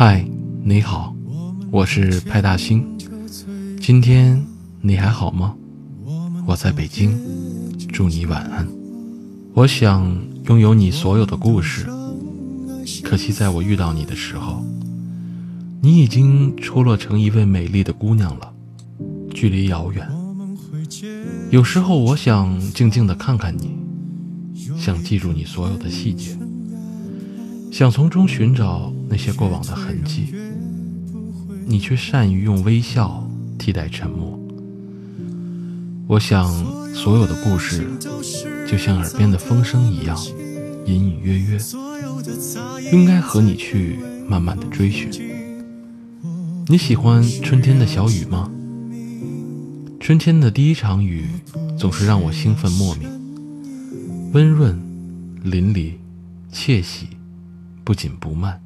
嗨，你好，我是派大星。今天你还好吗？我在北京，祝你晚安。我想拥有你所有的故事，可惜在我遇到你的时候，你已经出落成一位美丽的姑娘了，距离遥远。有时候我想静静的看看你，想记住你所有的细节。想从中寻找那些过往的痕迹，你却善于用微笑替代沉默。我想，所有的故事就像耳边的风声一样，隐隐约约，应该和你去慢慢的追寻。你喜欢春天的小雨吗？春天的第一场雨总是让我兴奋莫名，温润、淋漓、窃喜。不紧不慢，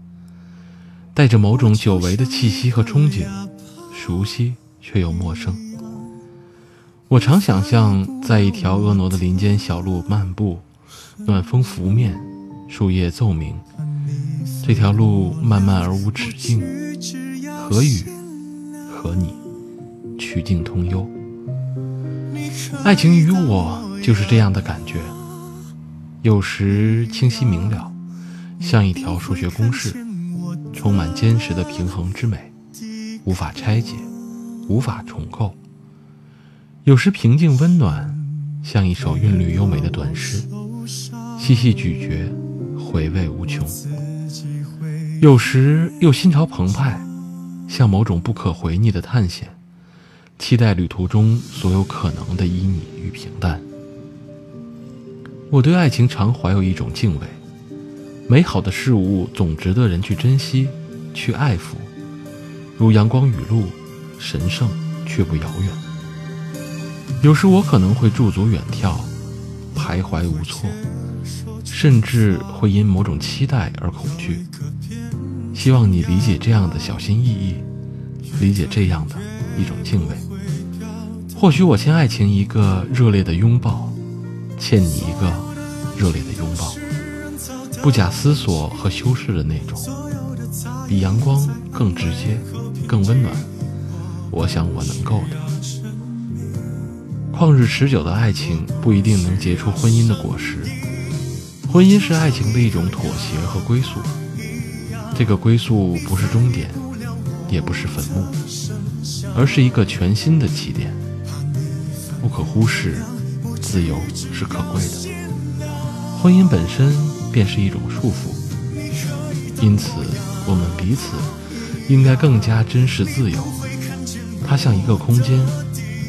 带着某种久违的气息和憧憬，熟悉却又陌生。我常想象在一条婀娜的林间小路漫步，暖风拂面，树叶奏鸣，这条路漫漫而无止境，和雨，和你，曲径通幽。爱情与我就是这样的感觉，有时清晰明了。像一条数学公式，充满坚实的平衡之美，无法拆解，无法重构。有时平静温暖，像一首韵律优美的短诗，细细咀嚼，回味无穷。有时又心潮澎湃，像某种不可回逆的探险，期待旅途中所有可能的旖旎与平淡。我对爱情常怀有一种敬畏。美好的事物总值得人去珍惜，去爱抚，如阳光雨露，神圣却不遥远。有时我可能会驻足远眺，徘徊无措，甚至会因某种期待而恐惧。希望你理解这样的小心翼翼，理解这样的一种敬畏。或许我欠爱情一个热烈的拥抱，欠你一个热烈的拥抱。不假思索和修饰的那种，比阳光更直接、更温暖。我想我能够的。旷日持久的爱情不一定能结出婚姻的果实，婚姻是爱情的一种妥协和归宿。这个归宿不是终点，也不是坟墓，而是一个全新的起点。不可忽视，自由是可贵的。婚姻本身。便是一种束缚，因此我们彼此应该更加珍视自由。它像一个空间，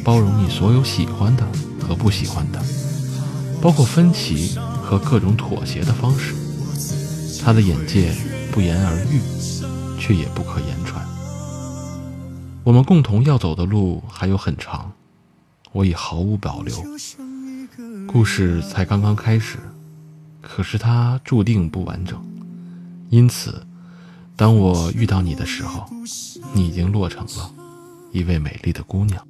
包容你所有喜欢的和不喜欢的，包括分歧和各种妥协的方式。他的眼界不言而喻，却也不可言传。我们共同要走的路还有很长，我已毫无保留。故事才刚刚开始。可是它注定不完整，因此，当我遇到你的时候，你已经落成了一位美丽的姑娘。